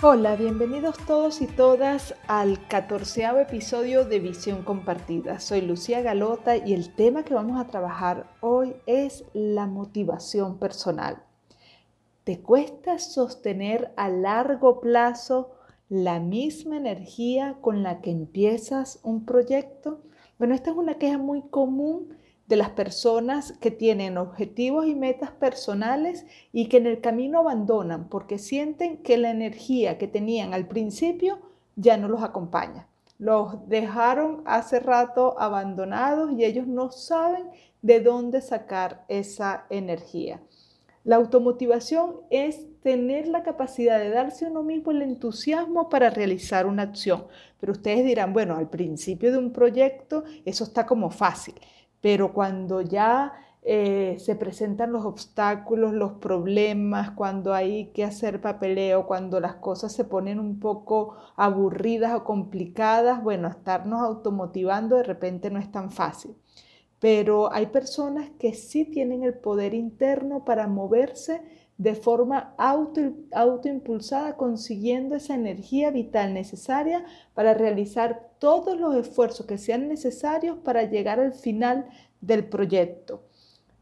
Hola, bienvenidos todos y todas al catorceavo episodio de Visión Compartida. Soy Lucía Galota y el tema que vamos a trabajar hoy es la motivación personal. ¿Te cuesta sostener a largo plazo la misma energía con la que empiezas un proyecto? Bueno, esta es una queja muy común de las personas que tienen objetivos y metas personales y que en el camino abandonan porque sienten que la energía que tenían al principio ya no los acompaña. Los dejaron hace rato abandonados y ellos no saben de dónde sacar esa energía. La automotivación es tener la capacidad de darse a uno mismo el entusiasmo para realizar una acción. Pero ustedes dirán, bueno, al principio de un proyecto eso está como fácil pero cuando ya eh, se presentan los obstáculos, los problemas, cuando hay que hacer papeleo, cuando las cosas se ponen un poco aburridas o complicadas, bueno, estarnos automotivando de repente no es tan fácil. Pero hay personas que sí tienen el poder interno para moverse de forma auto, autoimpulsada, consiguiendo esa energía vital necesaria para realizar todos los esfuerzos que sean necesarios para llegar al final del proyecto.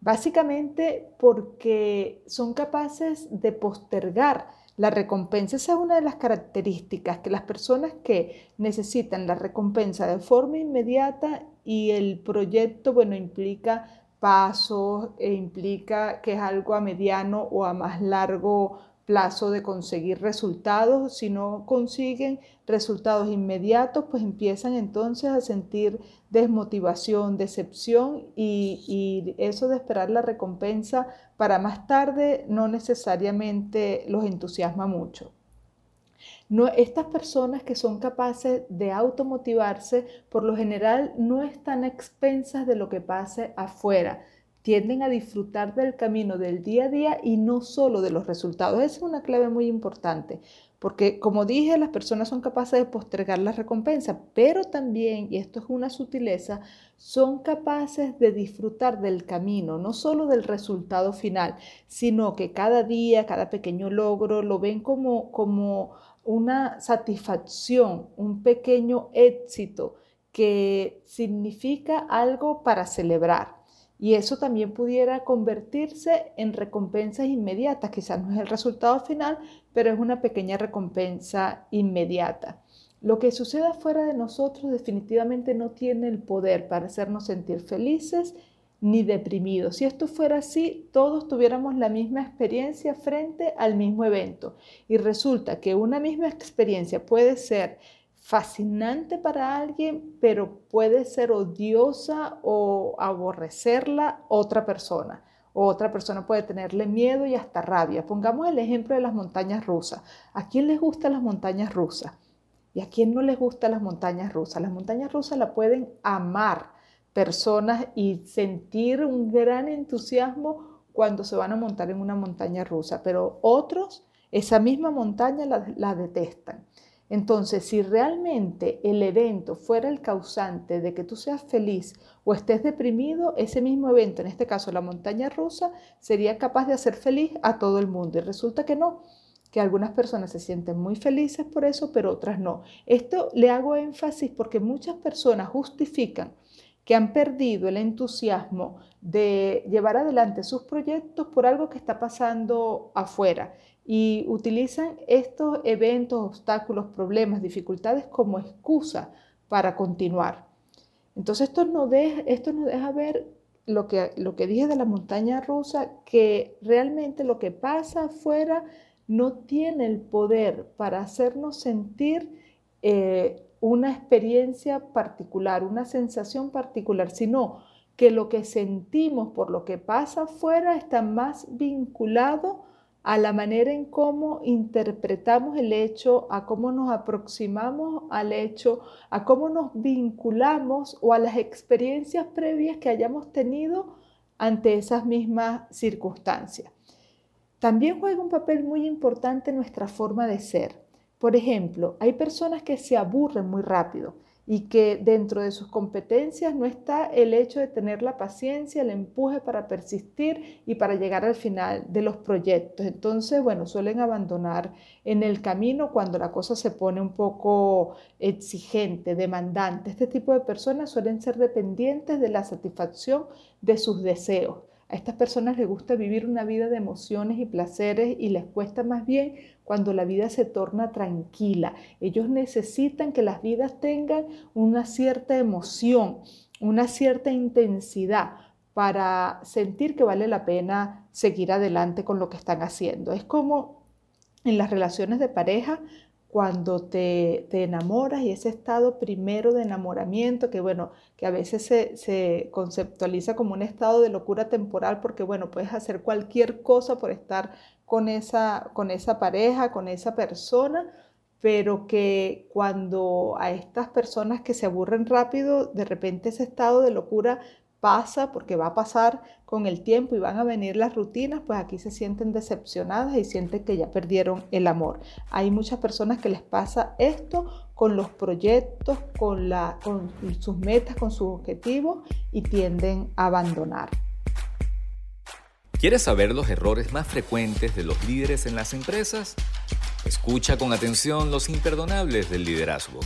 Básicamente porque son capaces de postergar la recompensa. Esa es una de las características, que las personas que necesitan la recompensa de forma inmediata y el proyecto, bueno, implica pasos e implica que es algo a mediano o a más largo plazo de conseguir resultados. Si no consiguen resultados inmediatos, pues empiezan entonces a sentir desmotivación, decepción y, y, eso de esperar la recompensa para más tarde no necesariamente los entusiasma mucho. Estas personas que son capaces de automotivarse, por lo general no están expensas de lo que pase afuera. Tienden a disfrutar del camino del día a día y no solo de los resultados. Esa es una clave muy importante, porque como dije, las personas son capaces de postergar la recompensa, pero también, y esto es una sutileza, son capaces de disfrutar del camino, no solo del resultado final, sino que cada día, cada pequeño logro, lo ven como, como una satisfacción, un pequeño éxito que significa algo para celebrar. Y eso también pudiera convertirse en recompensas inmediatas. Quizás no es el resultado final, pero es una pequeña recompensa inmediata. Lo que suceda fuera de nosotros definitivamente no tiene el poder para hacernos sentir felices ni deprimidos. Si esto fuera así, todos tuviéramos la misma experiencia frente al mismo evento. Y resulta que una misma experiencia puede ser fascinante para alguien, pero puede ser odiosa o aborrecerla otra persona. otra persona puede tenerle miedo y hasta rabia. Pongamos el ejemplo de las montañas rusas. ¿A quién les gustan las montañas rusas? ¿Y a quién no les gustan las montañas rusas? Las montañas rusas la pueden amar personas y sentir un gran entusiasmo cuando se van a montar en una montaña rusa, pero otros esa misma montaña la, detestan. Entonces, si realmente el evento fuera el causante de que tú seas feliz o estés deprimido, ese mismo evento, en este caso la montaña rusa, sería capaz de hacer feliz a todo el mundo. Y resulta que no, que algunas personas se sienten muy felices por eso, pero otras no. Esto le hago énfasis porque muchas personas justifican que han perdido el entusiasmo de llevar adelante sus proyectos por algo que está pasando afuera y utilizan estos eventos, obstáculos, problemas, dificultades como excusa para continuar. Entonces esto nos deja, esto deja ver lo que, lo que dije de la montaña rusa, que realmente lo que pasa afuera no tiene el poder para hacernos sentir eh, una experiencia particular, una sensación particular, sino que lo que sentimos por lo que pasa afuera está más vinculado a la manera en cómo interpretamos el hecho, a cómo nos aproximamos al hecho, a cómo nos vinculamos o a las experiencias previas que hayamos tenido ante esas mismas circunstancias. También juega un papel muy importante nuestra forma de ser. Por ejemplo, hay personas que se aburren muy rápido y que dentro de sus competencias no está el hecho de tener la paciencia, el empuje para persistir y para llegar al final de los proyectos. Entonces, bueno, suelen abandonar en el camino cuando la cosa se pone un poco exigente, demandante. Este tipo de personas suelen ser dependientes de la satisfacción de sus deseos. A estas personas les gusta vivir una vida de emociones y placeres y les cuesta más bien cuando la vida se torna tranquila. Ellos necesitan que las vidas tengan una cierta emoción, una cierta intensidad para sentir que vale la pena seguir adelante con lo que están haciendo. Es como en las relaciones de pareja, cuando te, enamoras y ese estado primero de enamoramiento, que bueno, que a veces se, conceptualiza como un estado de locura temporal, porque bueno, puedes hacer cualquier cosa por estar con esa, con esa pareja, con esa persona, pero que cuando a estas personas que se aburren rápido, de repente ese estado de locura pasa, porque va a pasar con el tiempo y van a venir las rutinas, pues aquí se sienten decepcionadas y sienten que ya perdieron el amor. Hay muchas personas que les pasa esto con los proyectos, con, la, con sus metas, con sus objetivos y tienden a abandonar. ¿Quieres saber los errores más frecuentes de los líderes en las empresas? Escucha con atención los imperdonables del liderazgo.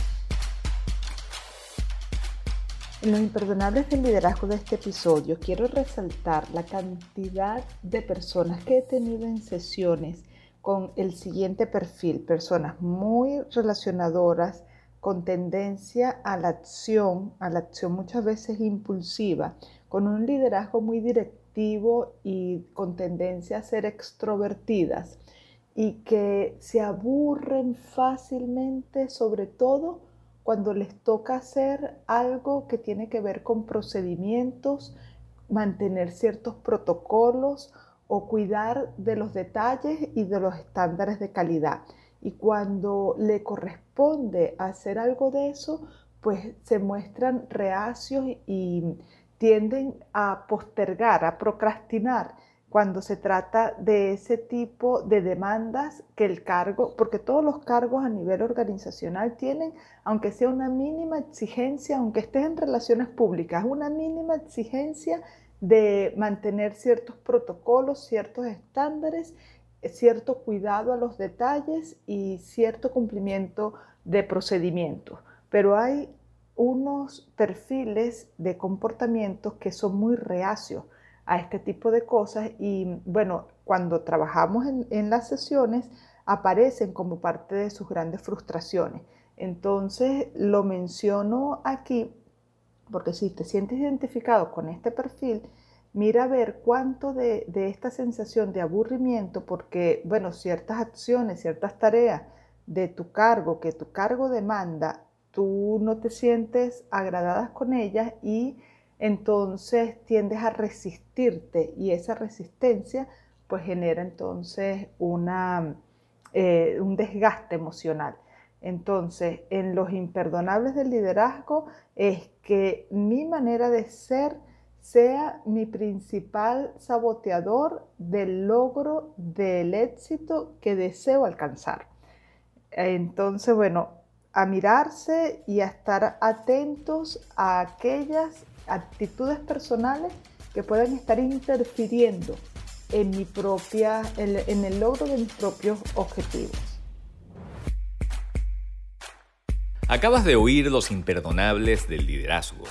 En los imperdonables del liderazgo de este episodio quiero resaltar la cantidad de personas que he tenido en sesiones con el siguiente perfil, personas muy relacionadoras, con tendencia a la acción, a la acción muchas veces impulsiva, con un liderazgo muy directivo y con tendencia a ser extrovertidas y que se aburren fácilmente, sobre todo cuando les toca hacer algo que tiene que ver con procedimientos, mantener ciertos protocolos o cuidar de los detalles y de los estándares de calidad. Y cuando le corresponde hacer algo de eso, pues se muestran reacios y tienden a postergar, a procrastinar cuando se trata de ese tipo de demandas que el cargo, porque todos los cargos a nivel organizacional tienen, aunque sea una mínima exigencia, aunque estés en relaciones públicas, una mínima exigencia de mantener ciertos protocolos, ciertos estándares, cierto cuidado a los detalles y cierto cumplimiento de procedimientos. Pero hay unos perfiles de comportamientos que son muy reacios a este tipo de cosas y bueno, cuando trabajamos en, las sesiones aparecen como parte de sus grandes frustraciones. Entonces lo menciono aquí porque si te sientes identificado con este perfil, mira a ver cuánto de, de, esta sensación de aburrimiento, porque, bueno, ciertas acciones, ciertas tareas de tu cargo, que tu cargo demanda, tú no te sientes agradadas con ellas y entonces tiendes a resistirte y esa resistencia pues genera entonces una, eh, un desgaste emocional. Entonces, en los imperdonables del liderazgo es que mi manera de ser sea mi principal saboteador del logro del éxito que deseo alcanzar. Entonces, bueno, a mirarse y a estar atentos a aquellas actitudes personales que puedan estar interfiriendo en, mi propia, en el logro de mis propios objetivos. Acabas de oír los imperdonables del liderazgo.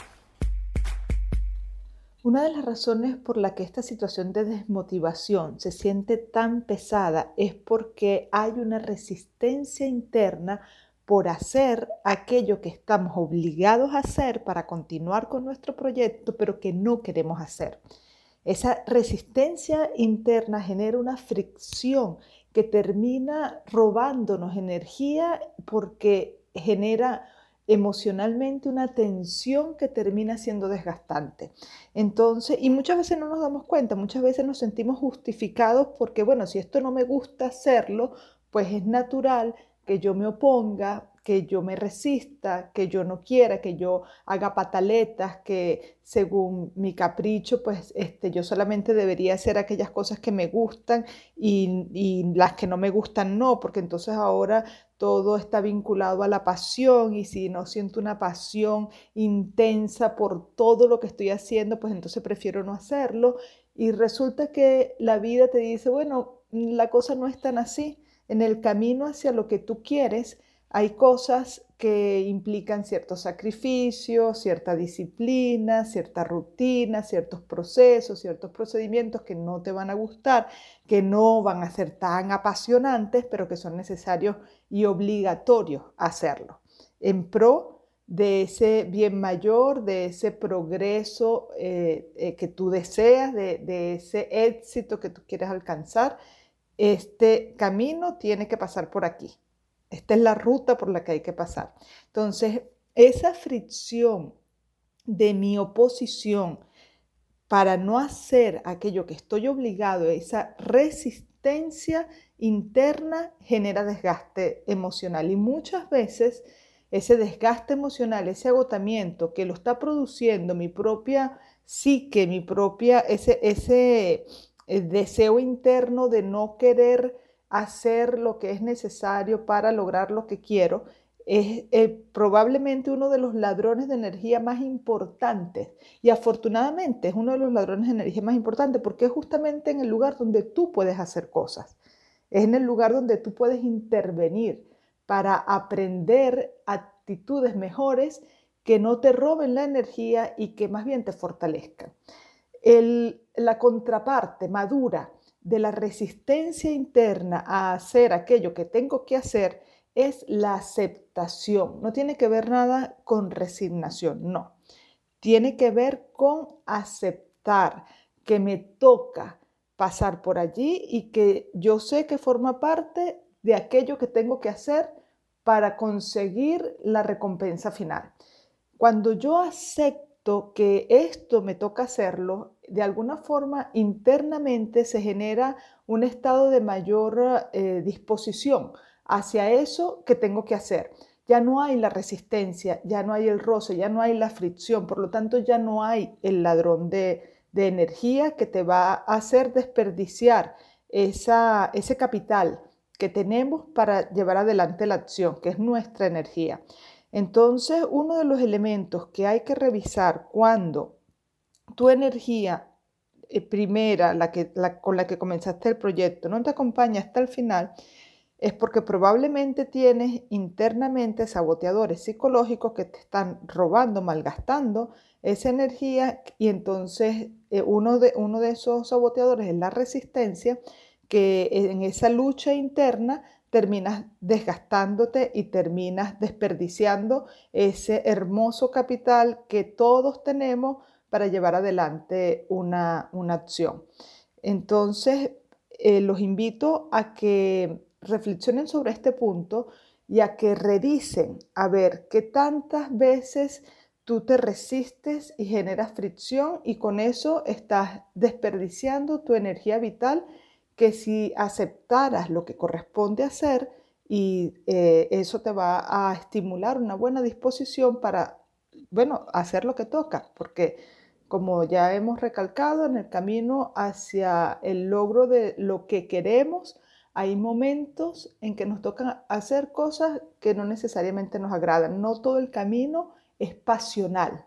Una de las razones por la que esta situación de desmotivación se siente tan pesada es porque hay una resistencia interna por hacer aquello que estamos obligados a hacer para continuar con nuestro proyecto, pero que no queremos hacer. Esa resistencia interna genera una fricción que termina robándonos energía porque genera emocionalmente una tensión que termina siendo desgastante. Entonces, y muchas veces no nos damos cuenta, muchas veces nos sentimos justificados porque, bueno, si esto no me gusta hacerlo, pues es natural que yo me oponga, que yo me resista, que yo no quiera, que yo haga pataletas, que según mi capricho, pues este, yo solamente debería hacer aquellas cosas que me gustan y, y las que no me gustan no, porque entonces ahora todo está vinculado a la pasión y si no siento una pasión intensa por todo lo que estoy haciendo, pues entonces prefiero no hacerlo. Y resulta que la vida te dice, bueno, la cosa no es tan así. En el camino hacia lo que tú quieres, hay cosas que implican ciertos sacrificios, cierta disciplina, cierta rutina, ciertos procesos, ciertos procedimientos que no te van a gustar, que no van a ser tan apasionantes, pero que son necesarios y obligatorios hacerlo, en pro de ese bien mayor, de ese progreso eh, eh, que tú deseas, de ese éxito que tú quieres alcanzar. Este camino tiene que pasar por aquí. Esta es la ruta por la que hay que pasar. Entonces, esa fricción de mi oposición para no hacer aquello que estoy obligado, esa resistencia interna genera desgaste emocional y muchas veces ese desgaste emocional, ese agotamiento que lo está produciendo mi propia psique, mi propia, ese, ese eh, deseo interno de no querer hacer lo que es necesario para lograr lo que quiero, es eh, probablemente uno de los ladrones de energía más importantes. Y afortunadamente es uno de los ladrones de energía más importantes porque es justamente en el lugar donde tú puedes hacer cosas. Es en el lugar donde tú puedes intervenir para aprender actitudes mejores que no te roben la energía y que más bien te fortalezcan. La contraparte madura de la resistencia interna a hacer aquello que tengo que hacer es la aceptación. No tiene que ver nada con resignación, no. Tiene que ver con aceptar que me toca pasar por allí y que yo sé que forma parte de aquello que tengo que hacer para conseguir la recompensa final. Cuando yo acepto que esto me toca hacerlo, de alguna forma internamente se genera un estado de mayor eh, disposición hacia eso que tengo que hacer. Ya no hay la resistencia, ya no hay el roce, ya no hay la fricción, por lo tanto ya no hay el ladrón de, energía que te va a hacer desperdiciar esa, ese capital que tenemos para llevar adelante la acción, que es nuestra energía. Entonces, uno de los elementos que hay que revisar cuando tu energía eh, primera, la que, con la que comenzaste el proyecto, no te acompaña hasta el final, es porque probablemente tienes internamente saboteadores psicológicos que te están robando, malgastando esa energía y entonces eh, uno, de, uno de esos saboteadores es la resistencia, que en esa lucha interna terminas desgastándote y terminas desperdiciando ese hermoso capital que todos tenemos para llevar adelante una, acción. Entonces, eh, los invito a que reflexionen sobre este punto y a que revisen a ver qué tantas veces tú te resistes y generas fricción y con eso estás desperdiciando tu energía vital que si aceptaras lo que corresponde hacer y eh, eso te va a estimular una buena disposición para, bueno, hacer lo que toca, porque como ya hemos recalcado, en el camino hacia el logro de lo que queremos, hay momentos en que nos toca hacer cosas que no necesariamente nos agradan. No todo el camino es pasional.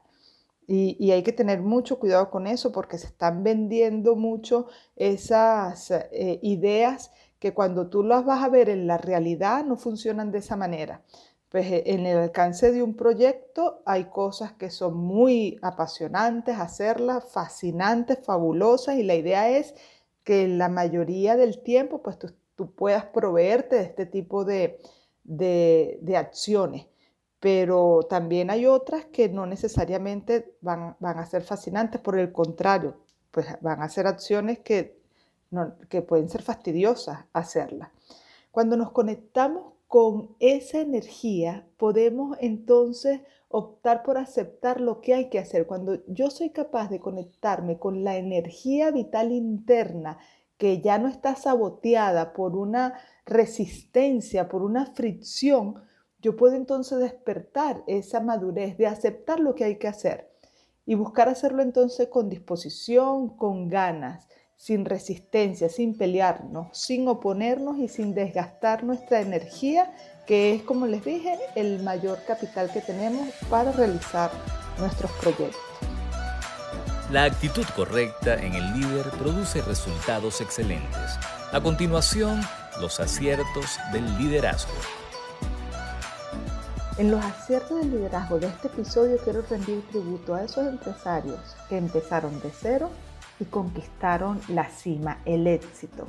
Y, hay que tener mucho cuidado con eso porque se están vendiendo mucho esas eh, ideas que cuando tú las vas a ver en la realidad no funcionan de esa manera pues eh, en el alcance de un proyecto hay cosas que son muy apasionantes hacerlas, fascinantes, fabulosas y la idea es que la mayoría del tiempo pues tú, puedas proveerte de este tipo de, de, acciones. Pero también hay otras que no necesariamente van, van, a ser fascinantes, por el contrario, pues van a ser acciones que, que pueden ser fastidiosas hacerlas. Cuando nos conectamos con esa energía podemos entonces optar por aceptar lo que hay que hacer. Cuando yo soy capaz de conectarme con la energía vital interna que ya no está saboteada por una resistencia, por una fricción, yo puedo entonces despertar esa madurez de aceptar lo que hay que hacer y buscar hacerlo entonces con disposición, con ganas, sin resistencia, sin pelearnos, sin oponernos y sin desgastar nuestra energía, que es, como les dije, el mayor capital que tenemos para realizar nuestros proyectos. La actitud correcta en el líder produce resultados excelentes. A continuación, los aciertos del liderazgo. En los aciertos del liderazgo de este episodio quiero rendir tributo a esos empresarios que empezaron de cero y conquistaron la cima, el éxito.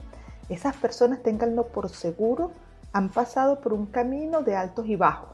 Esas personas, tenganlo por seguro, han pasado por un camino de altos y bajos,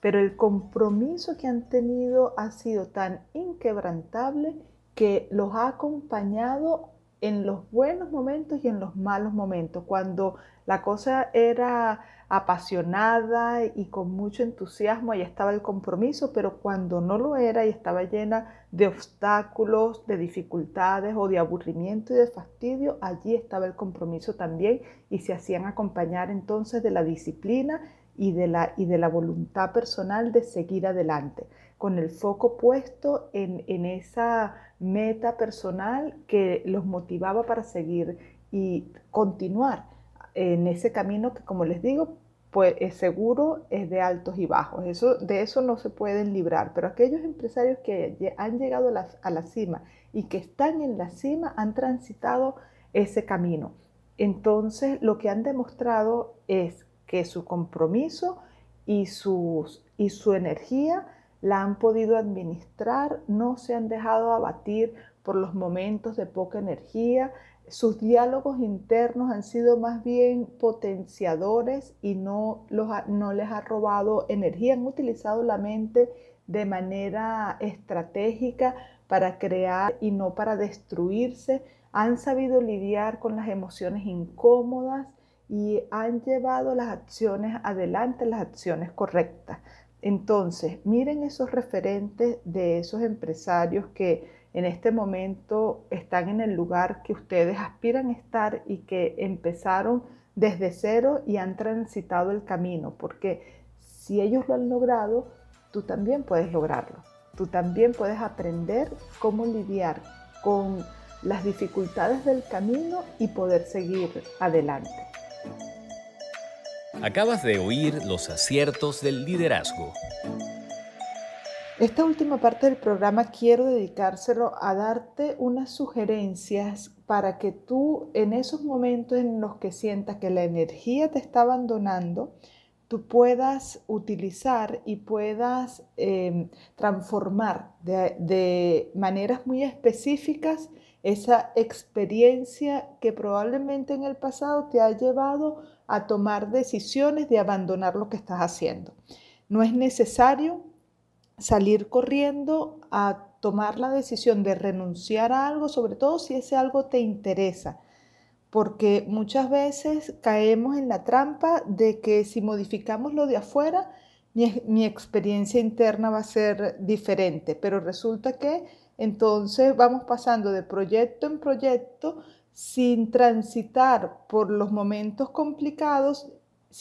pero el compromiso que han tenido ha sido tan inquebrantable que los ha acompañado en los buenos momentos y en los malos momentos, cuando la cosa era apasionada y con mucho entusiasmo, ahí estaba el compromiso, pero cuando no lo era y estaba llena de obstáculos, de dificultades o de aburrimiento y de fastidio, allí estaba el compromiso también y se hacían acompañar entonces de la disciplina y de la, y de la voluntad personal de seguir adelante, con el foco puesto en, en esa meta personal que los motivaba para seguir y continuar en ese camino que, como les digo, pues es seguro, es de altos y bajos. Eso, de eso no se pueden librar. Pero aquellos empresarios que han llegado a la, cima y que están en la cima han transitado ese camino. Entonces, lo que han demostrado es que su compromiso y, sus, y su energía la han podido administrar, no se han dejado abatir por los momentos de poca energía, sus diálogos internos han sido más bien potenciadores y no, los no les ha robado energía, han utilizado la mente de manera estratégica para crear y no para destruirse, han sabido lidiar con las emociones incómodas y han llevado las acciones adelante, las acciones correctas. Entonces, miren esos referentes de esos empresarios que en este momento están en el lugar que ustedes aspiran a estar y que empezaron desde cero y han transitado el camino, porque si ellos lo han logrado, tú también puedes lograrlo. Tú también puedes aprender cómo lidiar con las dificultades del camino y poder seguir adelante. Acabas de oír los aciertos del liderazgo. Esta última parte del programa quiero dedicárselo a darte unas sugerencias para que tú en esos momentos en los que sientas que la energía te está abandonando, tú puedas utilizar y puedas em, transformar de, de maneras muy específicas esa experiencia que probablemente en el pasado te ha llevado a tomar decisiones de abandonar lo que estás haciendo. No es necesario salir corriendo a tomar la decisión de renunciar a algo, sobre todo si ese algo te interesa, porque muchas veces caemos en la trampa de que si modificamos lo de afuera, mi, mi experiencia interna va a ser diferente, pero resulta que entonces vamos pasando de proyecto en proyecto sin transitar por los momentos complicados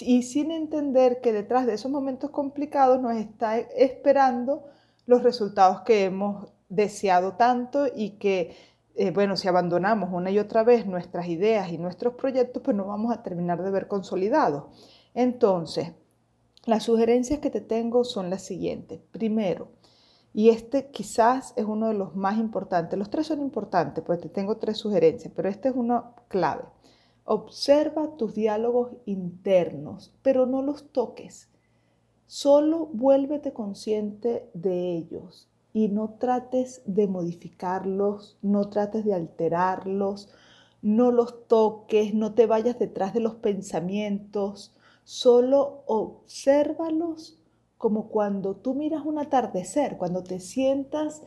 y sin entender que detrás de esos momentos complicados nos está esperando los resultados que hemos deseado tanto y que, eh, bueno, si abandonamos una y otra vez nuestras ideas y nuestros proyectos, pues no vamos a terminar de ver consolidados. Entonces, las sugerencias que te tengo son las siguientes. Primero, y este quizás es uno de los más importantes. Los tres son importantes, pues te tengo tres sugerencias, pero este es uno clave. Observa tus diálogos internos, pero no los toques. Solo vuélvete consciente de ellos y no trates de modificarlos, no trates de alterarlos, no los toques, no te vayas detrás de los pensamientos, solo obsérvalos como cuando tú miras un atardecer, cuando te sientas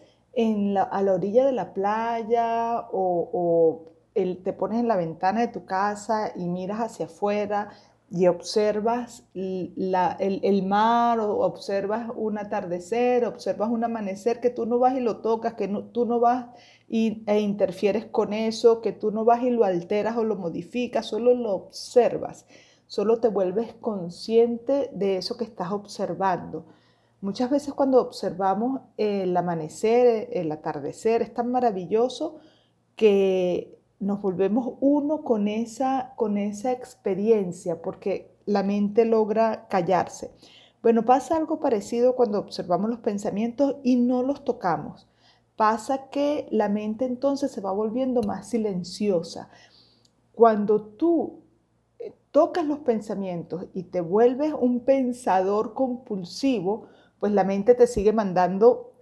a la orilla de la playa o, te pones en la ventana de tu casa y miras hacia afuera y observas el, mar o observas un atardecer, observas un amanecer que tú no vas y lo tocas, que tú no vas y, e interfieres con eso, que tú no vas y lo alteras o lo modificas, solo lo observas, solo te vuelves consciente de eso que estás observando. Muchas veces cuando observamos el amanecer, el atardecer, es tan maravilloso que nos volvemos uno con esa, con esa experiencia, porque la mente logra callarse. Bueno, pasa algo parecido cuando observamos los pensamientos y no los tocamos. Pasa que la mente entonces se va volviendo más silenciosa. Cuando tú eh, tocas los pensamientos y te vuelves un pensador compulsivo, pues la mente te sigue mandando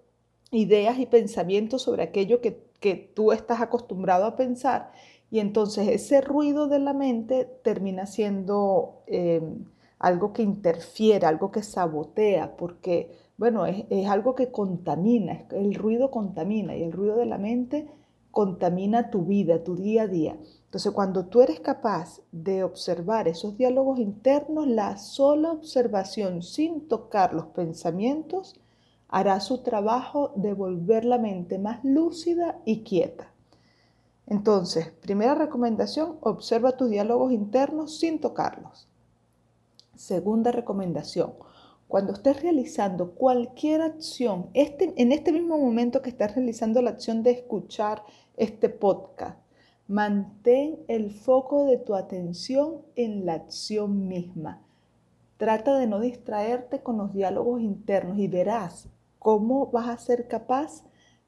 ideas y pensamientos sobre aquello que que tú estás acostumbrado a pensar y entonces ese ruido de la mente termina siendo em, algo que interfiere, algo que sabotea, porque, bueno, es, es, algo que contamina, el ruido contamina y el ruido de la mente contamina tu vida, tu día a día. Entonces, cuando tú eres capaz de observar esos diálogos internos, la sola observación sin tocar los pensamientos, hará su trabajo de volver la mente más lúcida y quieta. Entonces, primera recomendación, observa tus diálogos internos sin tocarlos. Segunda recomendación, cuando estés realizando cualquier acción, este, en este mismo momento que estás realizando la acción de escuchar este podcast, mantén el foco de tu atención en la acción misma. Trata de no distraerte con los diálogos internos y verás cómo vas a ser capaz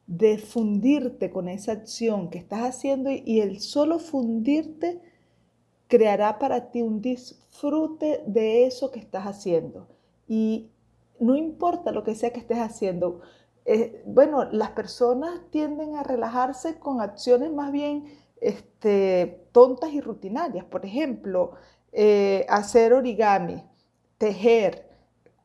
de fundirte con esa acción que estás haciendo y el solo fundirte creará para ti un disfrute de eso que estás haciendo. Y no importa lo que sea que estés haciendo, eh, bueno, las personas tienden a relajarse con acciones más bien este, tontas y rutinarias. Por ejemplo, eh, hacer origami, tejer,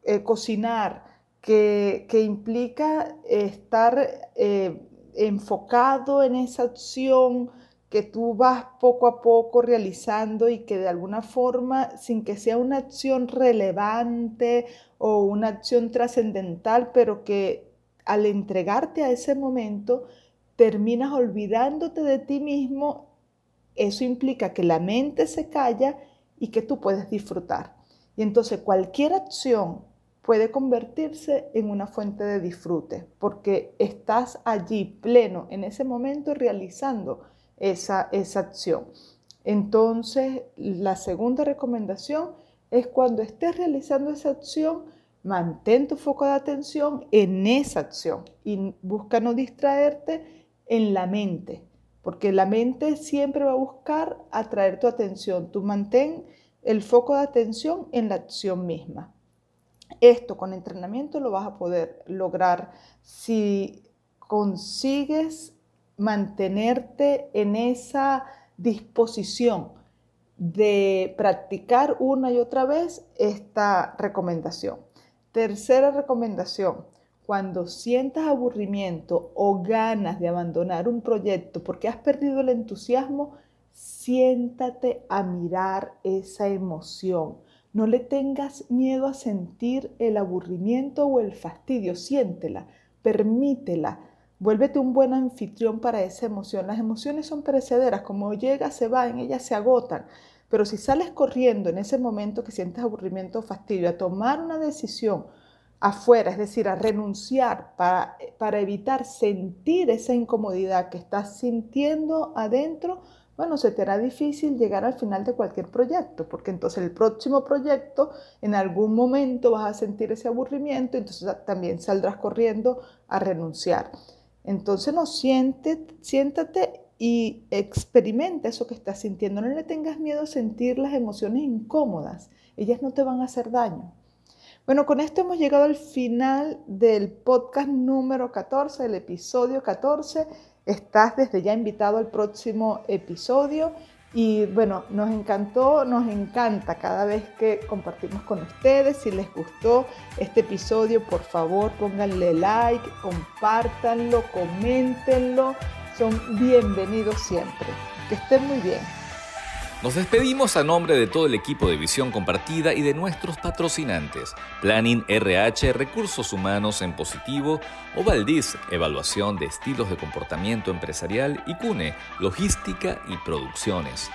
eh, cocinar, que, implica estar eh, enfocado en esa acción que tú vas poco a poco realizando y que de alguna forma, sin que sea una acción relevante o una acción trascendental, pero que al entregarte a ese momento terminas olvidándote de ti mismo, eso implica que la mente se calla y que tú puedes disfrutar. Y entonces cualquier acción puede convertirse en una fuente de disfrute, porque estás allí pleno en ese momento realizando esa, esa acción. Entonces, la segunda recomendación es cuando estés realizando esa acción, mantén tu foco de atención en esa acción y busca no distraerte en la mente, porque la mente siempre va a buscar atraer tu atención. Tú mantén el foco de atención en la acción misma. Esto con entrenamiento lo vas a poder lograr si consigues mantenerte en esa disposición de practicar una y otra vez esta recomendación. Tercera recomendación, cuando sientas aburrimiento o ganas de abandonar un proyecto porque has perdido el entusiasmo, siéntate a mirar esa emoción no le tengas miedo a sentir el aburrimiento o el fastidio, siéntela, permítela. Vuélvete un buen anfitrión para esa emoción. Las emociones son perecederas, como llega, se van, ellas se agotan. Pero si sales corriendo en ese momento que sientes aburrimiento o fastidio, a tomar una decisión afuera, es decir, a renunciar para, para evitar sentir esa incomodidad que estás sintiendo adentro, bueno, se te hará difícil llegar al final de cualquier proyecto, porque entonces el próximo proyecto en algún momento vas a sentir ese aburrimiento, entonces también saldrás corriendo a renunciar. Entonces no siéntate y experimenta eso que estás sintiendo. No le tengas miedo a sentir las emociones incómodas. Ellas no te van a hacer daño. Bueno, con esto hemos llegado al final del podcast número 14, del episodio 14. Estás desde ya invitado al próximo episodio y bueno, nos encantó, nos encanta cada vez que compartimos con ustedes. Si les gustó este episodio, por favor pónganle like, compártanlo, coméntenlo. Son bienvenidos siempre. Que estén muy bien. Nos despedimos a nombre de todo el equipo de Visión Compartida y de nuestros patrocinantes, Planning RH, Recursos Humanos en Positivo, Ovaldiz, Evaluación de Estilos de Comportamiento Empresarial y CUNE, Logística y Producciones.